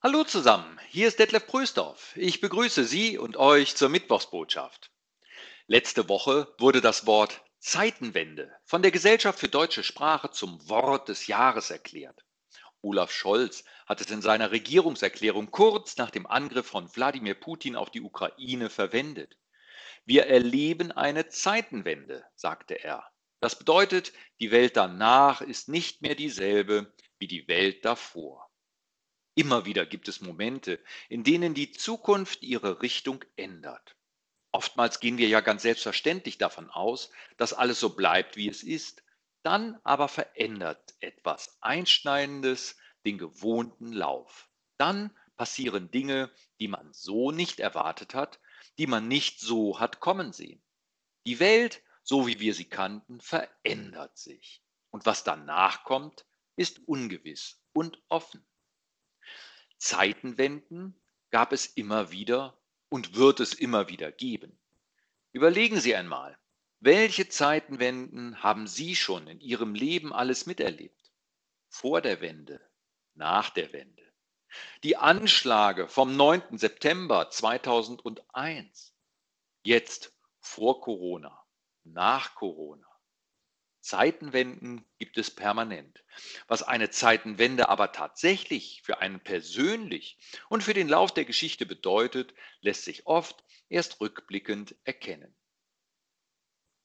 Hallo zusammen, hier ist Detlef Prösdorf. Ich begrüße Sie und euch zur Mittwochsbotschaft. Letzte Woche wurde das Wort Zeitenwende von der Gesellschaft für deutsche Sprache zum Wort des Jahres erklärt. Olaf Scholz hat es in seiner Regierungserklärung kurz nach dem Angriff von Wladimir Putin auf die Ukraine verwendet. Wir erleben eine Zeitenwende, sagte er. Das bedeutet, die Welt danach ist nicht mehr dieselbe wie die Welt davor. Immer wieder gibt es Momente, in denen die Zukunft ihre Richtung ändert. Oftmals gehen wir ja ganz selbstverständlich davon aus, dass alles so bleibt, wie es ist. Dann aber verändert etwas Einschneidendes den gewohnten Lauf. Dann passieren Dinge, die man so nicht erwartet hat, die man nicht so hat kommen sehen. Die Welt, so wie wir sie kannten, verändert sich. Und was danach kommt, ist ungewiss und offen. Zeitenwenden gab es immer wieder und wird es immer wieder geben. Überlegen Sie einmal, welche Zeitenwenden haben Sie schon in Ihrem Leben alles miterlebt? Vor der Wende, nach der Wende. Die Anschläge vom 9. September 2001. Jetzt vor Corona, nach Corona. Zeitenwenden gibt es permanent. Was eine Zeitenwende aber tatsächlich für einen persönlich und für den Lauf der Geschichte bedeutet, lässt sich oft erst rückblickend erkennen.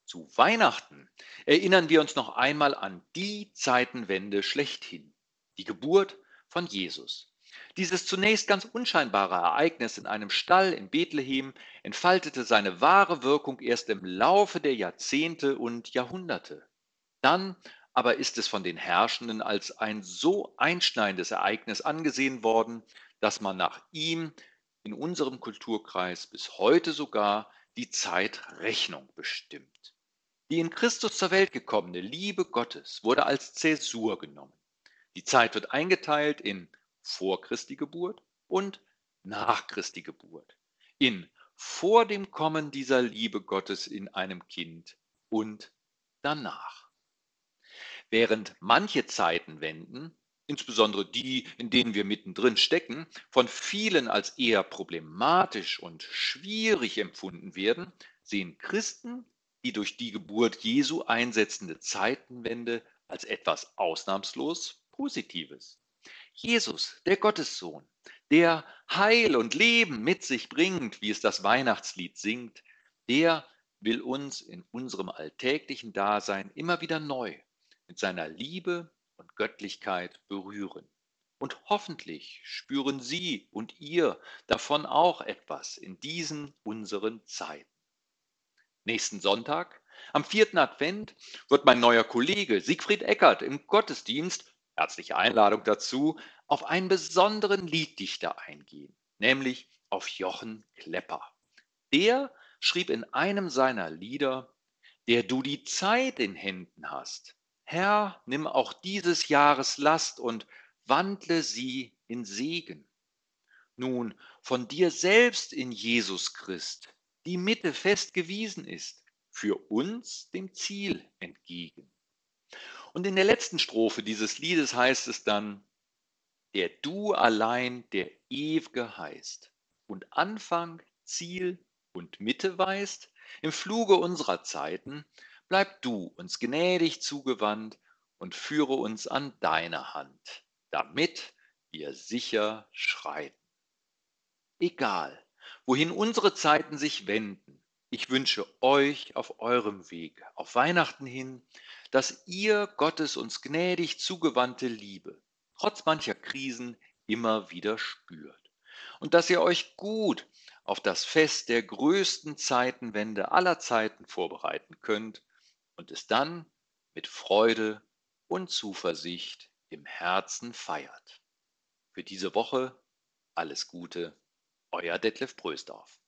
Zu Weihnachten erinnern wir uns noch einmal an die Zeitenwende schlechthin, die Geburt von Jesus. Dieses zunächst ganz unscheinbare Ereignis in einem Stall in Bethlehem entfaltete seine wahre Wirkung erst im Laufe der Jahrzehnte und Jahrhunderte. Dann aber ist es von den Herrschenden als ein so einschneidendes Ereignis angesehen worden, dass man nach ihm in unserem Kulturkreis bis heute sogar die Zeitrechnung bestimmt. Die in Christus zur Welt gekommene Liebe Gottes wurde als Zäsur genommen. Die Zeit wird eingeteilt in vor Christi Geburt und nach Christi Geburt, in vor dem Kommen dieser Liebe Gottes in einem Kind und danach. Während manche Zeitenwenden, insbesondere die, in denen wir mittendrin stecken, von vielen als eher problematisch und schwierig empfunden werden, sehen Christen die durch die Geburt Jesu einsetzende Zeitenwende als etwas ausnahmslos Positives. Jesus, der Gottessohn, der Heil und Leben mit sich bringt, wie es das Weihnachtslied singt, der will uns in unserem alltäglichen Dasein immer wieder neu mit seiner Liebe und Göttlichkeit berühren. Und hoffentlich spüren Sie und ihr davon auch etwas in diesen unseren Zeiten. Nächsten Sonntag, am vierten Advent, wird mein neuer Kollege Siegfried Eckert im Gottesdienst, herzliche Einladung dazu, auf einen besonderen Lieddichter eingehen, nämlich auf Jochen Klepper. Der schrieb in einem seiner Lieder, der du die Zeit in Händen hast, Herr, nimm auch dieses Jahres Last und wandle sie in Segen. Nun, von dir selbst in Jesus Christ, die Mitte fest gewiesen ist, für uns dem Ziel entgegen. Und in der letzten Strophe dieses Liedes heißt es dann, der du allein der Ew'ge heißt und Anfang, Ziel und Mitte weißt, im Fluge unserer Zeiten, bleib du uns gnädig zugewandt und führe uns an deine Hand, damit wir sicher schreiten. Egal, wohin unsere Zeiten sich wenden, ich wünsche euch auf eurem Weg, auf Weihnachten hin, dass ihr Gottes uns gnädig zugewandte Liebe, trotz mancher Krisen, immer wieder spürt. Und dass ihr euch gut auf das Fest der größten Zeitenwende aller Zeiten vorbereiten könnt und es dann mit Freude und Zuversicht im Herzen feiert. Für diese Woche alles Gute, euer Detlef Prösdorf.